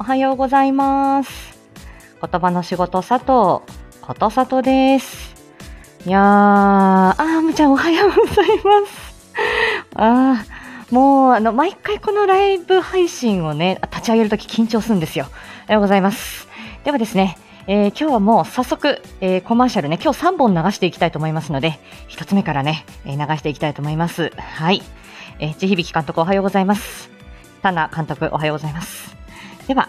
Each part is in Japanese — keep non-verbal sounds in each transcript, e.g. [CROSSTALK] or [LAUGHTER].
おはようございます。言葉の仕事佐藤、ことさとです。いやー、あーむちゃんおはようございます。[LAUGHS] あー、もう、あの、毎回このライブ配信をね、立ち上げるとき緊張するんですよ。おはようございます。ではですね、えー今日はもう早速、えーコマーシャルね、今日3本流していきたいと思いますので、一つ目からね、えー流していきたいと思います。はい。えー、地響監督おはようございます。タナ監督おはようございます。では、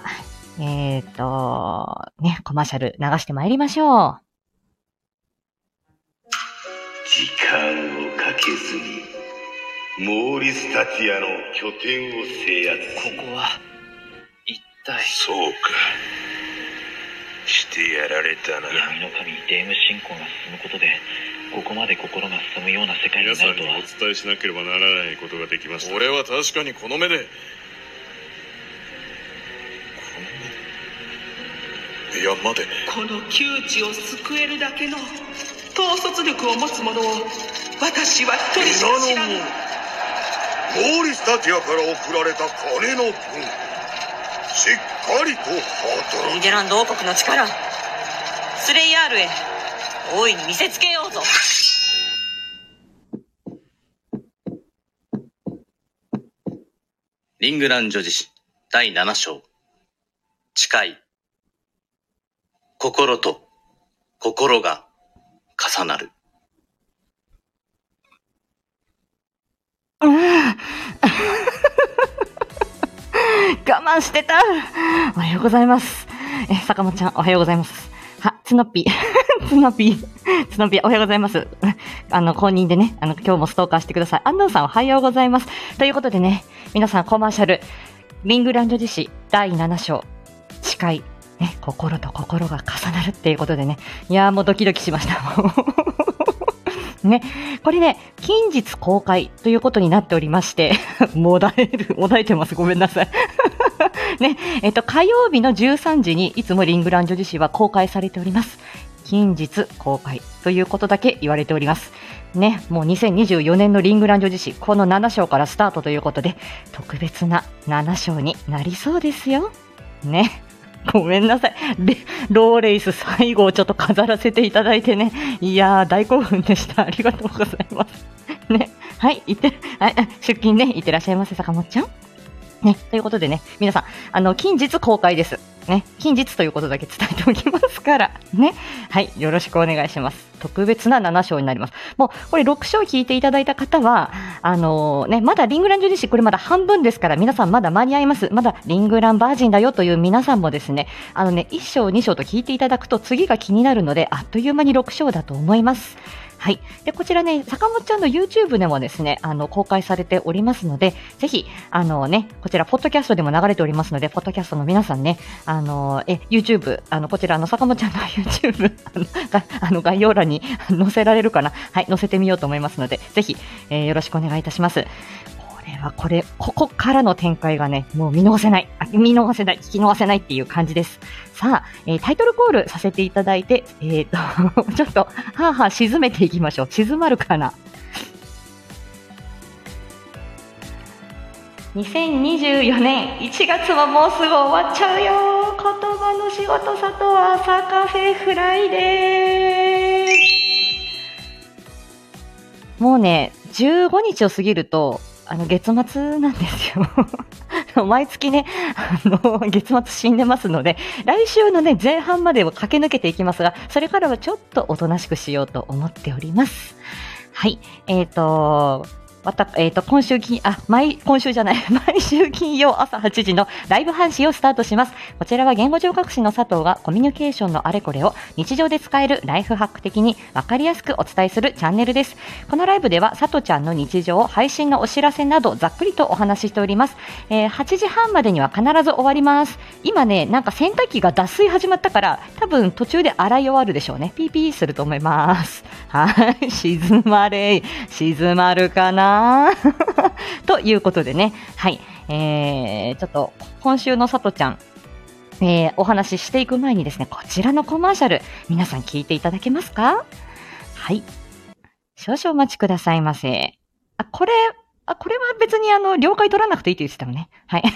えっ、と、ね、コマーシャル流してまいりましょう。時間をかけずにモーリス・タティアの拠点を制圧。ここは一体そうか。してやられたな。闇の神デーム信仰が進むことでここまで心が進むような世界に皆さんになるとはお伝えしなければならないことができました。俺は確かにこの目でいや待てこの窮地を救えるだけの統率力を持つ者を私は一人しか知らぬモーリスタティアから送られた金の分しっかりと働ニデランド王国の力スレイヤールへ大いに見せつけようぞリングラン女子史第7章。誓い。心と心が重なる。[LAUGHS] 我慢してた。おはようございます。え、坂本ちゃん、おはようございます。は、つのぴ。つのぴ。つのぴ、おはようございます。あの、公認でね、あの、今日もストーカーしてください。安藤さん、おはようございます。ということでね、皆さん、コマーシャル、リングランド自史第7章、誓い。ね、心と心が重なるっていうことでね、いやーもうドキドキしました。[LAUGHS] ね、これね、近日公開ということになっておりまして、[LAUGHS] もだえる、もだえてます。ごめんなさい。[LAUGHS] ね、えっと、火曜日の13時にいつもリングランド自史は公開されております。近日公開ということだけ言われております。ね、もう2024年のリングランド自史、この7章からスタートということで、特別な7章になりそうですよ。ね。[LAUGHS] ごめんなさい。ローレイス最後をちょっと飾らせていただいてね。いやー、大興奮でした。[LAUGHS] ありがとうございます。ね。はい、いって、はい、出勤ね、いってらっしゃいませ、坂本ちゃん。ね、ということでね、皆さん、あの、近日公開です。ね、近日ということだけ伝えておきますから、ね。はい、よろしくお願いします。特別な7章になります。もう、これ6章聞いていただいた方は、あのね、まだリングランド自身これまだ半分ですから、皆さんまだ間に合います。まだリングランバージンだよという皆さんもですね、あのね、1章、2章と聞いていただくと次が気になるので、あっという間に6章だと思います。はい。で、こちらね、坂本ちゃんの YouTube でもですね、あの、公開されておりますので、ぜひ、あのね、こちら、ポッドキャストでも流れておりますので、ポッドキャストの皆さんね、あの、え、YouTube、あの、こちらの坂本ちゃんの YouTube、あの、があの概要欄に [LAUGHS] 載せられるかな？はい、載せてみようと思いますので、ぜひ、えーよろしくお願いいたします。れはこれ、ここからの展開がね、もう見逃せない、あ見逃せない、聞き逃せないっていう感じです。さあ、えータイトルコールさせていただいて、えっ、と、[LAUGHS] ちょっと、はあはあ沈めていきましょう。静まるかな。2024年1月ももうすぐ終わっちゃうよ。言葉の仕事里朝カフェフライデー。もうね、15日を過ぎると、あの、月末なんですよ。[LAUGHS] 毎月ね、あの、月末死んでますので、来週のね、前半までは駆け抜けていきますが、それからはちょっとおとなしくしようと思っております。はい。えっ、と、また、えっ、と、今週金、あ、毎、今週じゃない、[LAUGHS] 毎週金曜朝8時のライブ配信をスタートします。こちらは言語聴覚士の佐藤がコミュニケーションのあれこれを日常で使えるライフハック的にわかりやすくお伝えするチャンネルです。このライブでは佐藤ちゃんの日常、配信のお知らせなどざっくりとお話ししております。えー8時半までには必ず終わります。今ね、なんか洗濯機が脱水始まったから、多分途中で洗い終わるでしょうね。ピーピーすると思います。はい。静まれ。静まるかな？[LAUGHS] ということでね。はい。えー、ちょっと、今週の佐藤ちゃん、えーお話ししていく前にですね、こちらのコマーシャル、皆さん聞いていただけますか？はい。少々お待ちくださいませ。あ、これ、あ、これは別にあの、了解取らなくていいって言ってたのね。はい。[LAUGHS]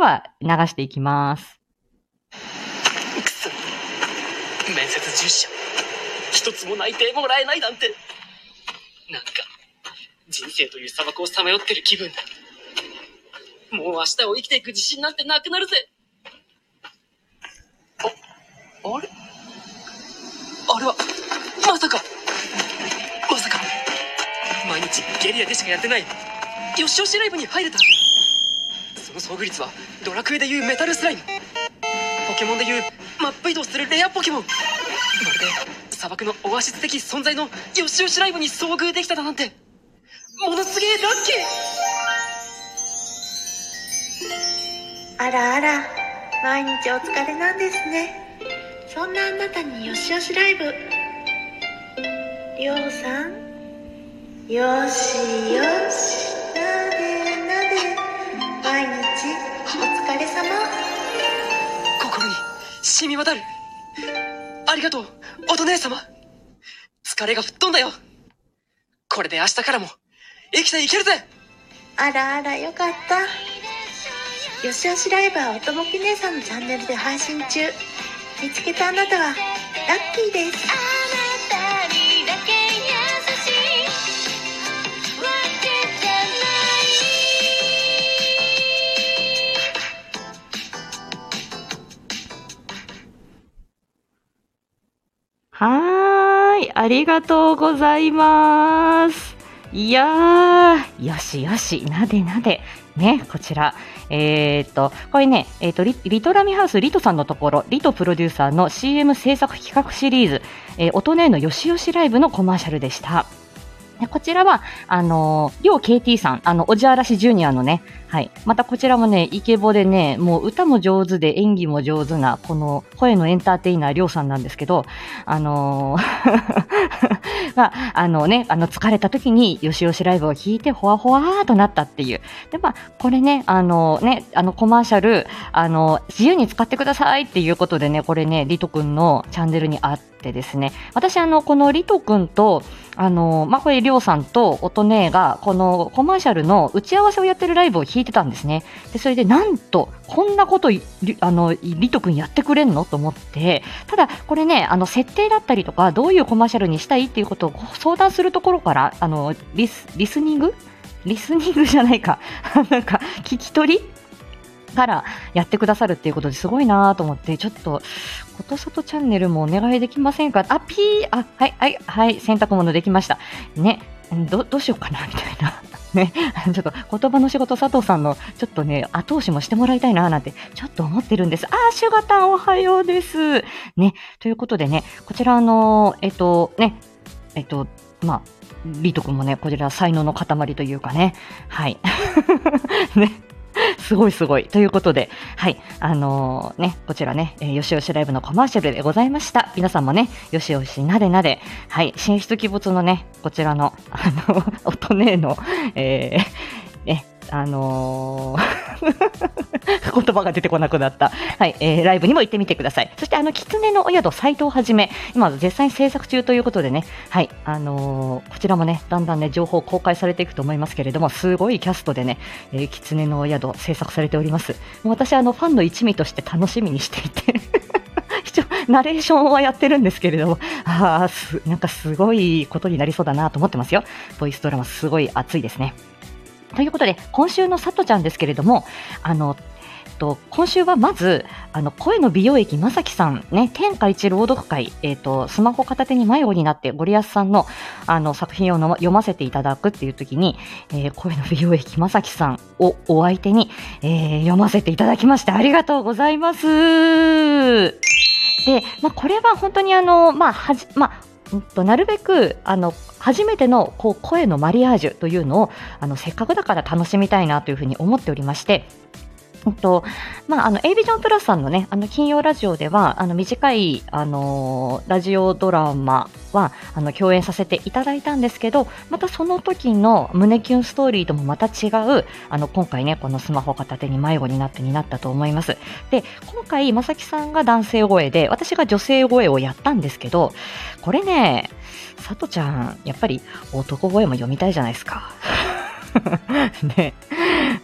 は流していきます。くそ面接10社一つも内定もらえないなんて。なんか人生という砂漠をさまよってる気分だ。もう明日を生きていく自信なんてなくなるぜ。ああれ？あれはまさか。まさか。毎日ゲリラでしかやってない。よしよしライブに入れた。その遭遇率はドラクエでいうメタルスライム。ポケモンでいうマップ移動するレアポケモン。まるで砂漠のオアシス的存在のよしよしライブに遭遇できただなんて。ものすげえラッキー。あらあら、毎日お疲れなんですね。そんなあなたによしよしライブ。りょうさん、よしよし、なでなで、毎日お疲れ様。心に染み渡る。ありがとうお姉様疲れが吹っ飛んだよこれで明日からも生きていけるぜあらあら、よかった。よしよしライブはおとぼけ姉さんのチャンネルで配信中。見つけたあなたはラッキーです。ありがとうございます。いやー、よしよし、なでなで。ね、こちら。えー、っと、これね、えーっとリ、リトラミハウスリトさんのところ、リトプロデューサーの CM 制作企画シリーズ、えー、音のよしよしライブのコマーシャルでした。でこちらは、あのー、両 KT さん、あの、おじあらしジュニアのね、はい。またこちらもね、イケボでね、もう歌も上手で演技も上手な、この声のエンターテイナー、りょうさんなんですけど、あのー [LAUGHS] が、あのね、あの、疲れた時に、よしよしライブを聞いて、ほわほわーとなったっていう。で、まあ、これね、あのね、あの、コマーシャル、あの、自由に使ってくださいっていうことでね、これね、リトくんのチャンネルにあってですね、私、あの、このリトくんと、あの、まあ、これ、りょうさんと音ねが、このコマーシャルの打ち合わせをやってるライブを聞いてたんですね。で、それで、なんと、こんなこと、あの、リトくんやってくれんのと思って、ただ、これね、あの、設定だったりとか、どういうコマーシャルにしたいっていうことを相談するところから、あの、リス、リスニング？リスニングじゃないか。[LAUGHS] なんか、聞き取りからやってくださるっていうことですごいなと思って、ちょっと、ことさとチャンネルもお願いできませんか？あ、ピーあ、はい、はい、はい、洗濯物できました。ね、ど、どうしようかな？みたいな。[LAUGHS] ね、[LAUGHS] ちょっと言葉の仕事佐藤さんのちょっとね、後押しもしてもらいたいななんてちょっと思ってるんです。あー、シュガタンおはようです。ね、ということでね、こちらあの、えっと、ね、えっと、まあ、リト君もね、こちら才能の塊というかね、はい。[LAUGHS] ね。[LAUGHS] すごいすごい。ということで、はい。あのーね、こちらね、えーよしよしライブのコマーシャルでございました。皆さんもね、よしよしなでなで、はい。神出鬼没のね、こちらの、あの、[LAUGHS] 音ねの、えー、ね、あのー [LAUGHS] 言葉が出てこなくなった。はい、えーライブにも行ってみてください。そして、あの、狐のお宿、斎藤はじめ、今、絶賛制作中ということでね、はい、あのーこちらもね、だんだんね、情報公開されていくと思いますけれども、すごいキャストでね、えー、狐のお宿、制作されております。もう私、あの、ファンの一味として楽しみにしていて、[LAUGHS] 一応、ナレーションはやってるんですけれども、ああ、なんかすごいことになりそうだなと思ってますよ。ボイスドラマ、すごい熱いですね。ということで、今週のさとちゃんですけれども、あの、と今週はまず、あの、声の美容液まさきさん、ね、天下一朗読会、えっと、スマホ片手に迷子になって、ゴリアスさんの、あの、作品をの読ませていただくっていう時に、えー声の美容液まさきさんをお相手に、えー読ませていただきまして、ありがとうございます。で、まあ、これは本当にあの、まあ、はじ、まあ、となるべくあの初めてのこう声のマリアージュというのをあのせっかくだから楽しみたいなというふうに思っておりまして。うんとまあ、あの A ビジョンプラスさんのね、あの金曜ラジオでは、あの短い、あのーラジオドラマは、あの共演させていただいたんですけど、またその時の胸キュンストーリーともまた違う、あの今回ね、このスマホ片手に迷子になってになったと思います。で、今回、まさきさんが男性声で、私が女性声をやったんですけど、これね、さとちゃん、やっぱり男声も読みたいじゃないですか。[LAUGHS] ね。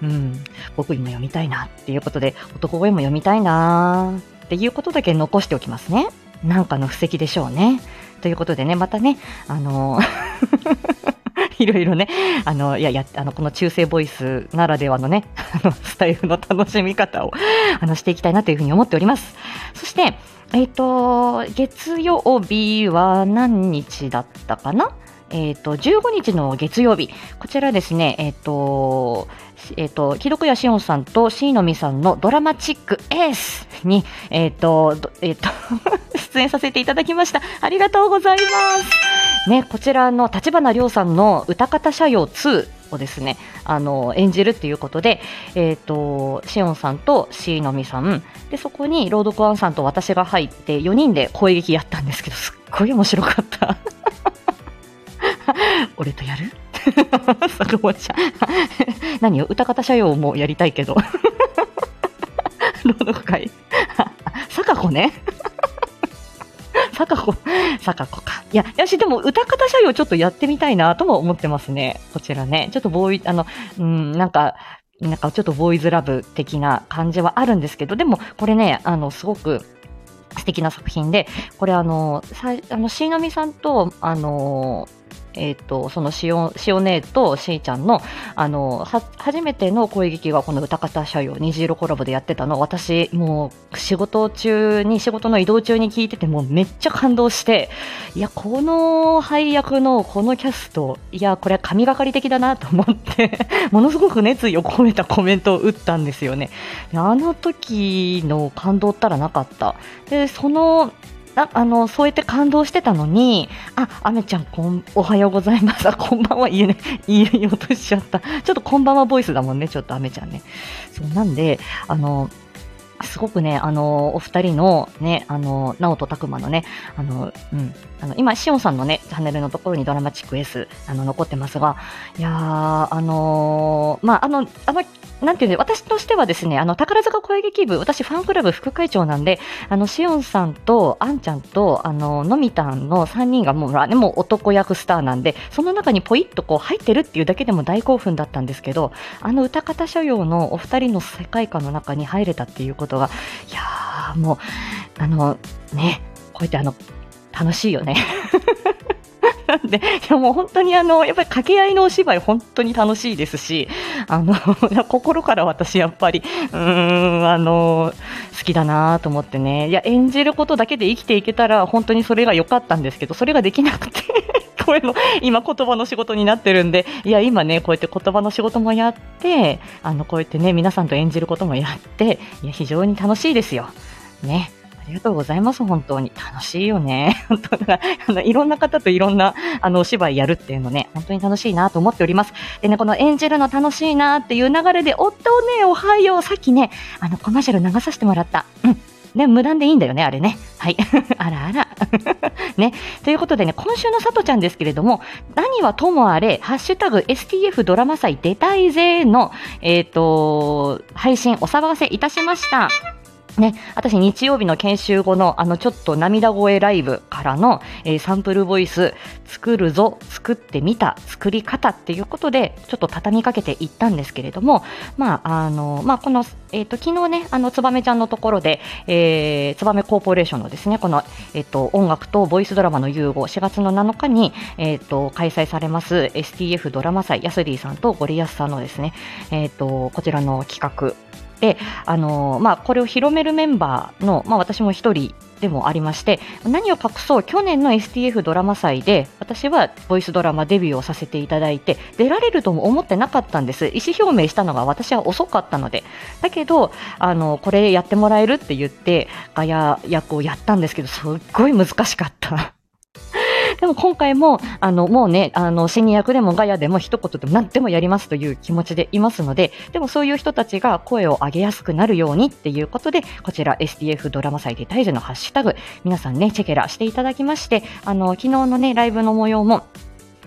うん。僕にも読みたいなっていうことで、男声も読みたいなっていうことだけ残しておきますね。なんかの布石でしょうね。ということでね、またね、あの [LAUGHS] いろいろね、あの、いや、や、あの、この中性ボイスならではのね、[LAUGHS] あの、スタイルの楽しみ方を、あの、していきたいなというふうに思っております。そして、えっ、と、月曜日は何日だったかな？えっ、と、15日の月曜日、こちらですね、えっ、と、えっ、と、木戸谷しおんさんと椎のみさんのドラマチックエースに、えっ、と、えっ、と、[LAUGHS] 出演させていただきました。ありがとうございます。ね、こちらの立花亮さんの歌方社用2をですね、あの、演じるっていうことで、えっ、と、しおんさんと椎のみさん、で、そこに朗読アンさんと私が入って4人で声劇やったんですけど、すっごい面白かった。俺とやる？坂本ちゃん。[LAUGHS] 何よ？歌方社用もやりたいけど。[LAUGHS] 朗読会。[LAUGHS] 坂子ね？坂子、坂子か。いや、よし、でも歌方社用ちょっとやってみたいなとも思ってますね。こちらね。ちょっとボーイ、あの、うん、なんか、なんかちょっとボーイズラブ的な感じはあるんですけど、でもこれね、あの、すごく素敵な作品で、これあの、さあの、しのみさんと、あの、えっ、と、そのしお、しお姉としーちゃんの、あの、初めての声劇がこの歌方社用虹色コラボでやってたの、私、もう、仕事中に、仕事の移動中に聞いてて、もめっちゃ感動して、いや、この配役のこのキャスト、いや、これは神がかり的だなと思って、[LAUGHS] ものすごく熱意を込めたコメントを打ったんですよね。あの時の感動ったらなかった。で、その、なあの、そうやって感動してたのに、あ、アメちゃん、こん、おはようございます。こんばんは、言えね、[LAUGHS] 言えようとしちゃった。ちょっとこんばんはボイスだもんね、ちょっとあめちゃんね。そう、なんで、あの、すごくね、あの、お二人のね、あの、直人拓磨のね、あの、うん、あの、今、しおんさんのね、チャンネルのところにドラマチック S、あの、残ってますが、いやー、あのーまあ、あの、あの、なんていうんで、私としてはですね、あの、宝塚声劇部、私ファンクラブ副会長なんで、あの、しおんさんと、あんちゃんと、あの、のみたんの3人がもう、ね、もう男役スターなんで、その中にポイッとこう入ってるっていうだけでも大興奮だったんですけど、あの歌方所用のお二人の世界観の中に入れたっていうことが、いやー、もう、あの、ね、こうやってあの、楽しいよね。[LAUGHS] で、いやもう本当にあの、やっぱり掛け合いのお芝居本当に楽しいですし、あの、[LAUGHS] 心から私やっぱり、うーん、あの、好きだなと思ってね。いや、演じることだけで生きていけたら本当にそれが良かったんですけど、それができなくて、[LAUGHS] こういうの、今言葉の仕事になってるんで、いや、今ね、こうやって言葉の仕事もやって、あの、こうやってね、皆さんと演じることもやって、いや、非常に楽しいですよ。ね。ありがとうございます、本当に。楽しいよね。[LAUGHS] 本当だから、あの、いろんな方といろんな、あの、お芝居やるっていうのね、本当に楽しいなと思っております。でね、この演じるの楽しいなっていう流れで、夫をね、おはよう、さっきね、あの、コマーシャル流させてもらった。うん。ね、無断でいいんだよね、あれね。はい。[LAUGHS] あらあら。[LAUGHS] ね。ということでね、今週のさとちゃんですけれども、何はともあれ、ハッシュタグ STF ドラマ祭出たいぜの、えっ、と、配信お騒がせいたしました。ね、私日曜日の研修後のあのちょっと涙声ライブからの、えーサンプルボイス作るぞ、作ってみた、作り方っていうことでちょっと畳みかけていったんですけれども、まあ、あの、まあ、この、えっ、と、昨日ね、あの、つばめちゃんのところで、えー、つばめコーポレーションのですね、この、えっ、と、音楽とボイスドラマの融合、4月の7日に、えっ、と、開催されます STF ドラマ祭、ヤスリーさんとゴリアスさんのですね、えっ、と、こちらの企画、で、あのまあ、これを広めるメンバーの、まあ、私も一人でもありまして、何を隠そう、去年の STF ドラマ祭で、私はボイスドラマデビューをさせていただいて、出られるとも思ってなかったんです。意思表明したのが私は遅かったので。だけど、あの、これやってもらえるって言って、ガヤ役をやったんですけど、すっごい難しかった。でも今回も、あの、もうね、あの、シニア役でもガヤでも一言でも何でもやりますという気持ちでいますので、でもそういう人たちが声を上げやすくなるようにっていうことで、こちら SDF ドラマ祭で大樹のハッシュタグ、皆さんね、チェケラしていただきまして、あの、昨日のね、ライブの模様も、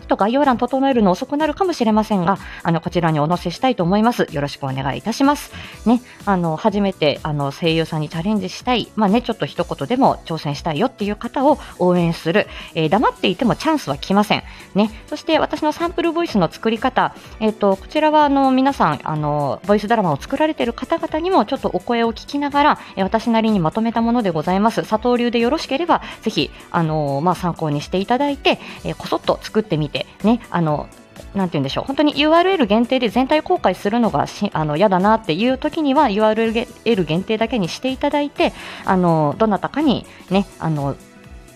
と概要欄整えるの遅くなるかもしれませんが、あの、こちらにお載せしたいと思います。よろしくお願いいたします。ね、あの、初めて、あの、声優さんにチャレンジしたい、まあね、ちょっと一言でも挑戦したいよっていう方を応援する、えー、黙っていてもチャンスは来ません。ね、そして私のサンプルボイスの作り方、えっ、ー、と、こちらは、あの、皆さん、あの、ボイスドラマを作られている方々にもちょっとお声を聞きながら、えー、私なりにまとめたものでございます。佐藤流でよろしければ、ぜひ、あの、まあ、参考にしていただいて、えー、こそっと作ってみて、ね、あの、なんて言うんでしょう、本当に URL 限定で全体公開するのがしあの嫌だなっていう時には URL 限定だけにしていただいて、あのどなたかにね、あの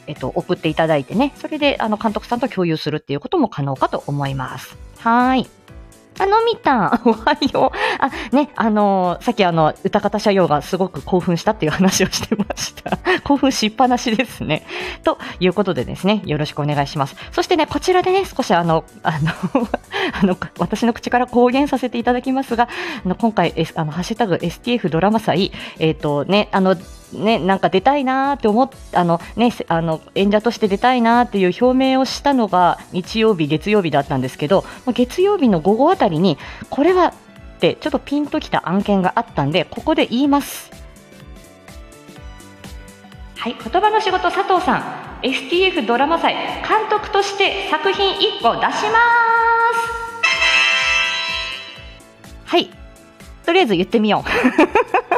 えっと、送っていただいてね、それであの監督さんと共有するっていうことも可能かと思います。はい。あのみたん、[LAUGHS] おはよう。あ、ね、あのー、さっきあの、歌方社用がすごく興奮したっていう話をしてました。[LAUGHS] 興奮しっぱなしですね。ということでですね、よろしくお願いします。そしてね、こちらでね、少しあの、あの、[LAUGHS] あの、私の口から公言させていただきますが、あの、今回、S、あの、ハッシュタグ STF ドラマ祭、えっ、ー、とね、あの、ね、なんか出たいなーって思っあの、ね、あの演者として出たいなーっていう表明をしたのが日曜日、月曜日だったんですけど月曜日の午後あたりにこれはってちょっとピンときた案件があったんでここで言います。はい、言葉の仕事佐藤さん。STF ドラマ祭監督として作品1個出します。はい。とりあえず言ってみよう [LAUGHS]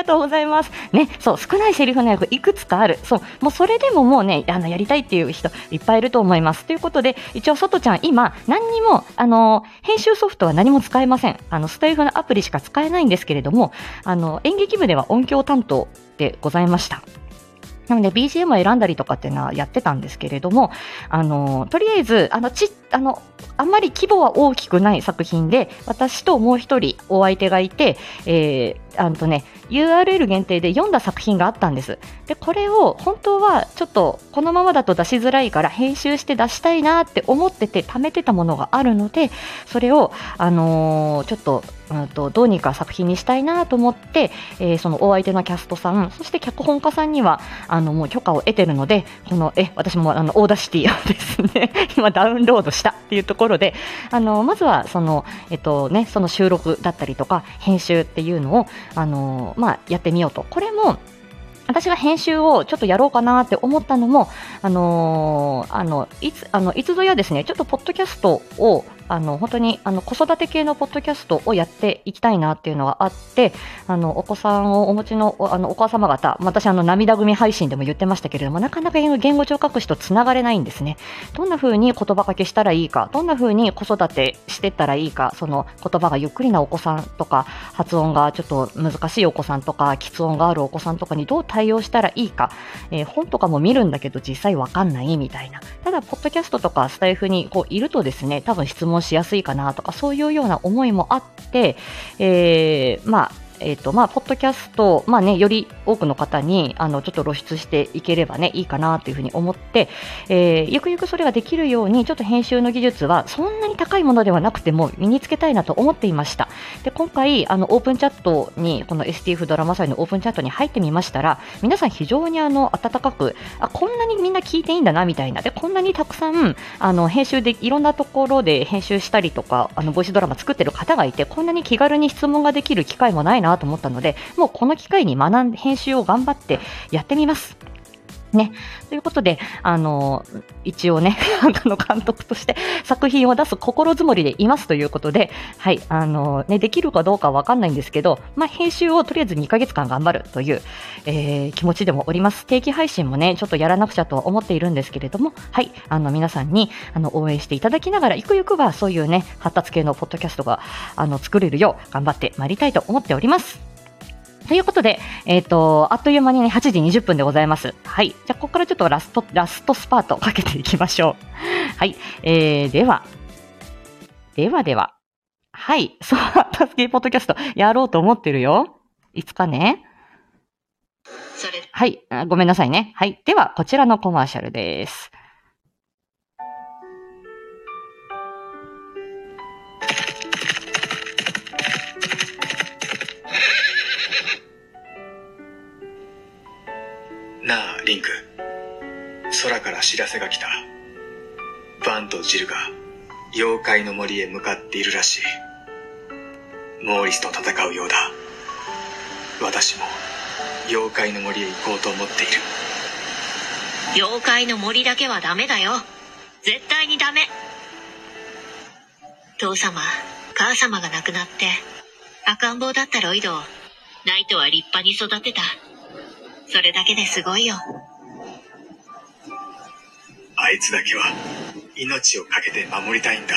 がとうございます。ね、そう、少ないセリフの役いくつかある。そう、もうそれでももうね、あの、やりたいっていう人いっぱいいると思います。ということで、一応、外ちゃん、今、何にも、あの、編集ソフトは何も使えません。あの、スタイフのアプリしか使えないんですけれども、あの、演劇部では音響担当でございました。なので BGM を選んだりとかっていうのはやってたんですけれども、あの、とりあえず、あの、ち、あの、あんまり規模は大きくない作品で、私ともう一人お相手がいて、えー、あとね、URL 限定で読んだ作品があったんです。で、これを本当はちょっとこのままだと出しづらいから編集して出したいなって思ってて貯めてたものがあるので、それを、あのー、ちょっと、うんと、どうにか作品にしたいなと思って、えー、そのお相手のキャストさん、そして脚本家さんには、あの、もう許可を得てるので、この、え、私もあの、 Audacity をですね、[LAUGHS] 今ダウンロードしたっていうところで、あの、まずはその、えっとね、その収録だったりとか、編集っていうのを、あのまあ、やってみようと。これも私が編集をちょっとやろうかなって思ったのも、あのー、あの、いつ、あの、いつぞやですね、ちょっとポッドキャストを、あの、本当に、あの、子育て系のポッドキャストをやっていきたいなっていうのがあって、あの、お子さんをお持ちの、あの、お母様方、私、あの、涙ぐみ配信でも言ってましたけれども、なかなか言語聴覚士とつながれないんですね。どんな風に言葉かけしたらいいか、どんな風に子育てしてったらいいか、その言葉がゆっくりなお子さんとか、発音がちょっと難しいお子さんとか、喫音があるお子さんとかにどう対応したらいいか、えー、本とかも見るんだけど実際わかんないみたいな。ただ、ポッドキャストとかスタイフにこういるとですね、多分質問しやすいかなとか、そういうような思いもあって、えー、まあ、えっ、ー、と、まあ、ポッドキャスト、まあね、より多くの方に、あの、ちょっと露出していければね、いいかなというふうに思って、えー、ゆくゆくそれができるように、ちょっと編集の技術は、そんなに高いものではなくても、身につけたいなと思っていました。で、今回、あの、オープンチャットに、この STF ドラマ祭のオープンチャットに入ってみましたら、皆さん非常にあの、温かく、あ、こんなにみんな聞いていいんだな、みたいな。で、こんなにたくさん、あの、編集で、いろんなところで編集したりとか、あの、ボイスドラマ作ってる方がいて、こんなに気軽に質問ができる機会もないなと思ったので、もうこの機会に学んで、編集を頑張ってやってみます。ね。ということで、あの、一応ね、[LAUGHS] あの、監督として作品を出す心づもりでいますということで、はい、あの、ね、できるかどうかわかんないんですけど、まあ、編集をとりあえず2ヶ月間頑張るという、えー、気持ちでもおります。定期配信もね、ちょっとやらなくちゃとは思っているんですけれども、はい、あの、皆さんに、あの、応援していただきながら、ゆくゆくはそういうね、発達系のポッドキャストが、あの、作れるよう頑張ってまいりたいと思っております。ということで、えっ、ー、と、あっという間にね、8時20分でございます。はい。じゃあ、ここからちょっとラスト、ラストスパートかけていきましょう。[LAUGHS] はい。えー、では、ではでは、はい。[LAUGHS] そう、タスキーポッドキャストやろうと思ってるよ。いつかね。はい。ごめんなさいね。はい。では、こちらのコマーシャルです。リンク空から知らせが来たバンとジルが妖怪の森へ向かっているらしい。モーリスと戦うようだ。私も妖怪の森へ行こうと思っている。妖怪の森だけはダメだよ。絶対にダメ。父様、母様が亡くなって、赤ん坊だったロイドを、ナイトは立派に育てた。それだけですごいよ。あいつだけは命を懸けて守りたいんだ。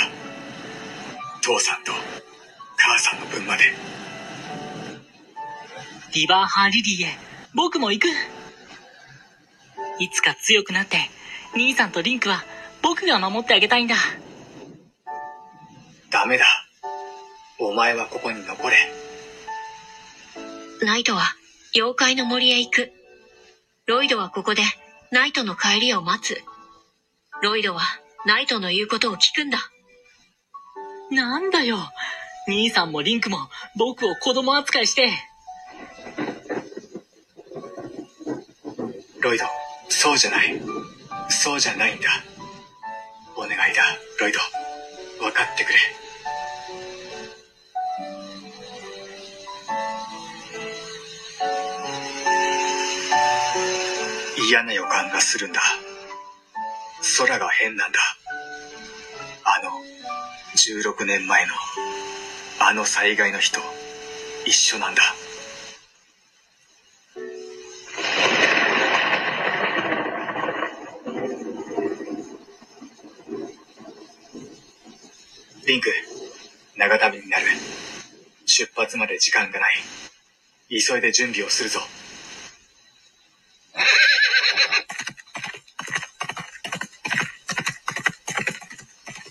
父さんと母さんの分まで。リバーハーリリーへ僕も行く。いつか強くなって、兄さんとリンクは僕が守ってあげたいんだ。ダメだ。お前はここに残れ。ナイトは妖怪の森へ行く。ロイドはここでナイトの帰りを待つ。ロイドはナイトの言うことを聞くんだ。なんだよ。兄さんもリンクも僕を子供扱いして。ロイド、そうじゃない。そうじゃないんだ。お願いだ、ロイド。分かってくれ。嫌な予感がするんだ。空が変なんだ。あの、16年前の、あの災害の日と一緒なんだ。リンク、長旅になる。出発まで時間がない。急いで準備をするぞ。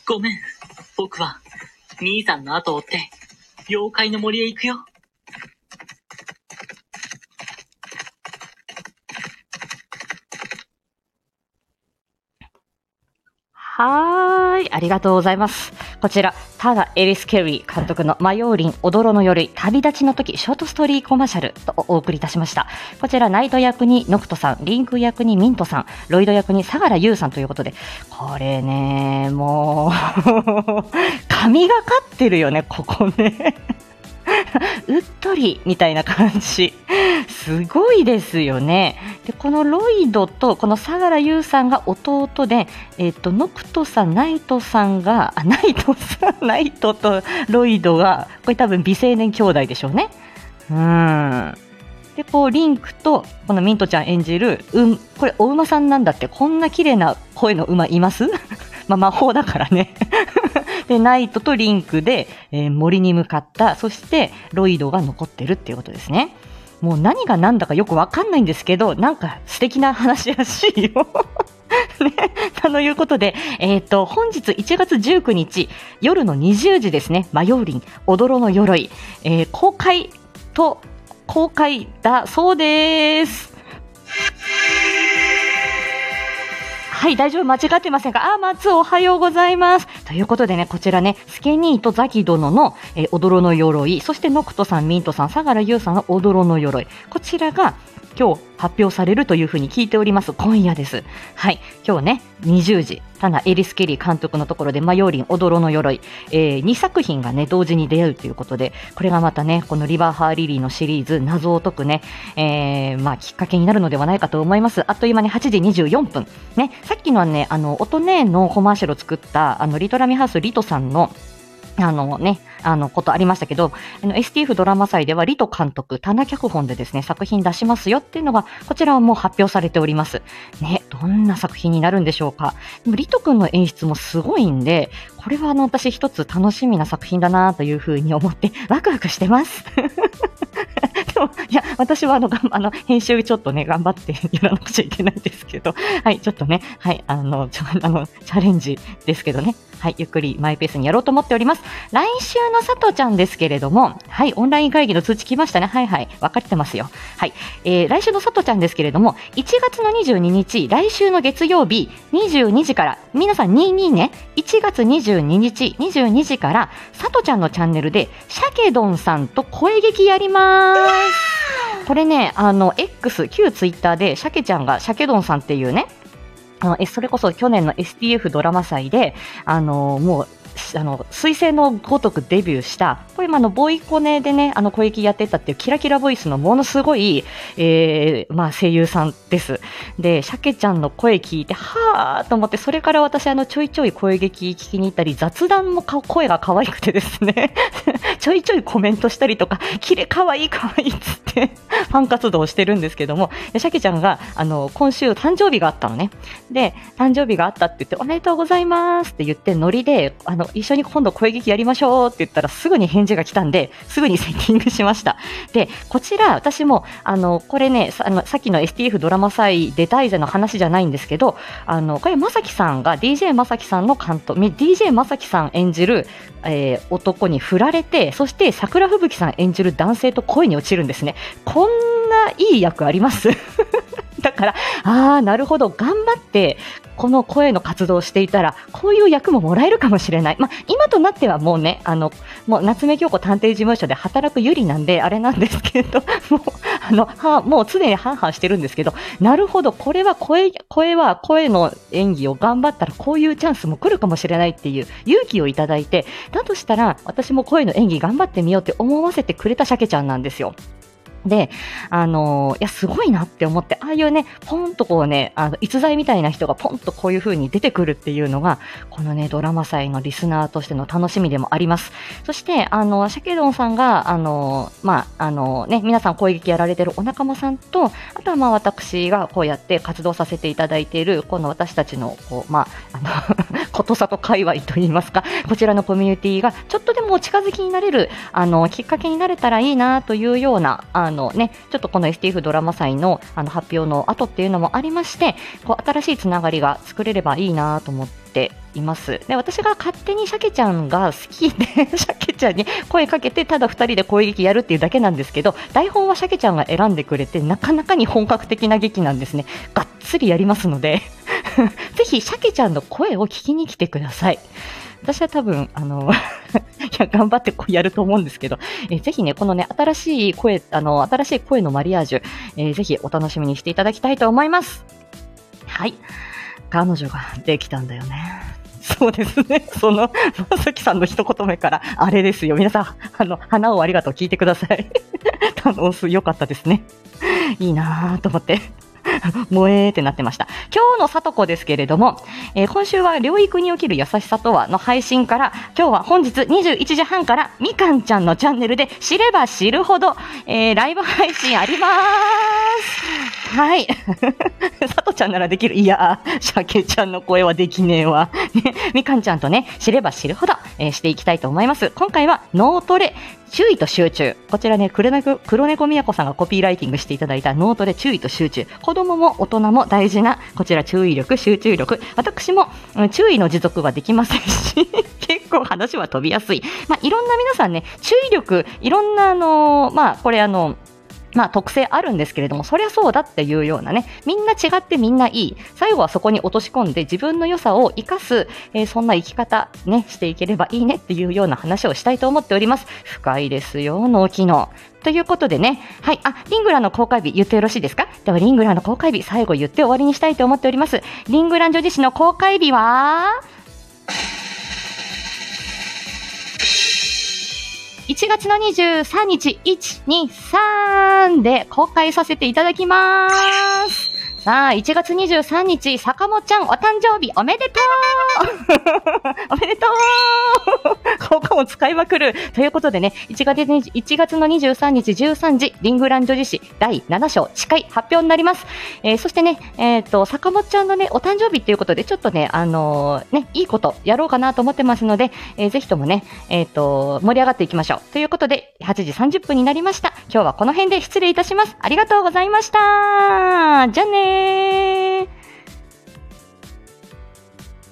ごめん。僕は、兄さんの後を追って、妖怪の森へ行くよ。はーい、ありがとうございます。こちら、ただエリス・ケリー監督のマヨーリン、踊の夜、旅立ちの時、ショートストーリーコマーシャルとお送りいたしました。こちら、ナイト役にノクトさん、リンク役にミントさん、ロイド役に相良優さんということで、これね、もう、[LAUGHS] 神がかってるよね、ここね。[LAUGHS] うっとりみたいな感じ。[LAUGHS] すごいですよね。で、このロイドと、この相良優さんが弟で、えっ、と、ノクトさん、ナイトさんが、あ、ナイトさん、[LAUGHS] ナイトとロイドが、これ多分美青年兄弟でしょうね。うん。で、こう、リンクと、このミントちゃん演じる、うん、これ、お馬さんなんだって、こんな綺麗な声の馬います？まあ、魔法だからね。で、ナイトとリンクで、えー森に向かった、そしてロイドが残ってるっていうことですね。もう何が何だかよくわかんないんですけど、なんか素敵な話らしいよ。[LAUGHS] ね、ということで、えっ、と、本日1月19日、夜の20時ですね、マヨーリン、踊ろの鎧、えー公開と、公開だそうです。はい、大丈夫、間違ってませんか？あ、松おはようございます。ということでね、こちらね、スケニーとザキ殿の、えー、踊ろの鎧、そしてノクトさん、ミントさん、相良優さんの踊ろの鎧。こちらが今日発表されるというふうに聞いております。今夜です。はい、今日ね、20時、タナ・エリス・ケリー監督のところで、マヨーリン、踊ろの鎧、えー、2作品がね、同時に出会うということで、これがまたね、このリバーハーリリーのシリーズ、謎を解くね、えー、まあ、きっかけになるのではないかと思います。あっという間に8時24分。ね、さっきのはね、あの、音ねのコマーシャルを作った、あの、リトラミハウスリトさんの、あのね、あの、ことありましたけど、STF ドラマ祭ではリト監督、棚脚本でですね、作品出しますよっていうのが、こちらはもう発表されております。ね、どんな作品になるんでしょうか。でもリト君の演出もすごいんで、これはあの、私一つ楽しみな作品だなというふうに思って、ワクワクしてます。でも、いや、私はあの、あの、編集ちょっとね、頑張ってやらなくちゃいけないんですけど、はい、ちょっとね、はい、あの、ちょあの、チャレンジですけどね、はい、ゆっくりマイペースにやろうと思っております。来週の佐藤ちゃんですけれども、はい、オンライン会議の通知来ましたね。はいはい、分かってますよ。はい、えー、来週の佐藤ちゃんですけれども、1月の22日、来週の月曜日、22時から、皆さん22ね、1月22日、22時から、佐藤ちゃんのチャンネルで、シャケドンさんと声劇やります。これね、あの、X、旧ツイッターで、シャケちゃんが、シャケドンさんっていうね、それこそ去年の STF ドラマ祭で、あの、もう、あの、水星のごとくデビューした、これあの、ボイコネでね、あの、声劇やってたっていうキラキラボイスのものすごい、えー、まあ、声優さんです。で、鮭ちゃんの声聞いて、はーと思って、それから私、あの、ちょいちょい声劇聞きに行ったり、雑談も声が可愛くてですね、[LAUGHS] ちょいちょいコメントしたりとか、キレ可愛い可愛いっつって、ファン活動をしてるんですけども、で鮭ちゃんが、あの、今週誕生日があったのね。で、誕生日があったって言って、おめでとうございますって言って、ノリで、あの、一緒に今度声劇やりましょうって言ったら、すぐに返事が来たんで、すぐにセッティングしました。で、こちら、私も、あの、これね、さあのさっきの STF ドラマ祭で大勢の話じゃないんですけど、あの、これ、まさきさんが、DJ まさきさんの監督、DJ まさきさん演じる、えー男に振られて、そして桜吹雪さん演じる男性と恋に落ちるんですね。こんないい役あります？だから、ああ、なるほど、頑張って、この声の活動をしていたら、こういう役ももらえるかもしれない。まあ、今となってはもうね、あの、もう夏目京子探偵事務所で働くゆりなんで、あれなんですけど、[LAUGHS] もう、あの、はもう常にハンハンしてるんですけど、なるほど、これは声、声は声の演技を頑張ったらこういうチャンスも来るかもしれないっていう勇気をいただいて、だとしたら私も声の演技頑張ってみようって思わせてくれた鮭ちゃんなんですよ。で、あのーいや、すごいなって思って、ああいうね、ポンとこうね、あの、逸材みたいな人がポンとこういう風に出てくるっていうのが、このね、ドラマ祭のリスナーとしての楽しみでもあります。そして、あの、シャケドンさんが、あのーまあ、あのね、皆さん声劇やられてるお仲間さんと、あとはまあ、私がこうやって活動させていただいている、この私たちの、こう、まあ、あの、[LAUGHS] ことさと界隈といいますか、こちらのコミュニティがちょっとでも近づきになれる、あの、きっかけになれたらいいなというような、あののね、ちょっとこの STF ドラマ祭のあの発表の後っていうのもありまして、こう、新しいつながりが作れればいいなと思っています。で、私が勝手にシャケちゃんが好きで、[LAUGHS] シャケちゃんに声かけて、ただ二人で声劇やるっていうだけなんですけど、台本はシャケちゃんが選んでくれて、なかなかに本格的な劇なんですね。がっつりやりますので、[LAUGHS] ぜひ、シャケちゃんの声を聞きに来てください。私は多分、あの、[LAUGHS] いや、頑張ってこうやると思うんですけど、えーぜひね、このね、新しい声、あの、新しい声のマリアージュ、えーぜひお楽しみにしていただきたいと思います。はい。彼女ができたんだよね。[LAUGHS] そうですね。[LAUGHS] その、まさきさんの一言目から、あれですよ。皆さん、あの、花をありがとう聞いてください。楽し良かったですね。いいなぁと思って。[LAUGHS] 萌えーってなってました。今日のさとこですけれども、えー今週は療育における優しさとはの配信から、今日は本日21時半からみかんちゃんのチャンネルで知れば知るほど、えーライブ配信あります。はい。[LAUGHS] さとちゃんならできる。いやー、しゃけちゃんの声はできねえわ。ね、みかんちゃんとね、知れば知るほど、えーしていきたいと思います。今回は脳トレ、注意と集中。こちらね、黒猫、黒猫みやこさんがコピーライティングしていただいたノートで注意と集中。子供も大人も大事な、こちら注意力、集中力。私も、うん注意の持続はできませんし、[LAUGHS] 結構話は飛びやすい。まあ、いろんな皆さんね、注意力、いろんなあのーまあ、これあの、まあ特性あるんですけれども、そりゃそうだっていうようなね、みんな違ってみんないい。最後はそこに落とし込んで自分の良さを生かす、えーそんな生き方ね、していければいいねっていうような話をしたいと思っております。深いですよ、脳機能。ということでね、はい、あ、リングランの公開日言ってよろしいですか？ではリングランの公開日最後言って終わりにしたいと思っております。リングラン女子の公開日は、1月の23日、1、2、3で公開させていただきます。さあ、1月23日、坂本ちゃんお誕生日おめでとう [LAUGHS] おめでとう効果も使いまくるということでね、1月1月の23日13時、リングランド女子第7章、司会発表になります。えーそしてね、えっ、と、坂本ちゃんのね、お誕生日ということで、ちょっとね、あのーね、いいことやろうかなと思ってますので、えーぜひともね、えっ、と、盛り上がっていきましょう。ということで、8時30分になりました。今日はこの辺で失礼いたします。ありがとうございました。じゃあねね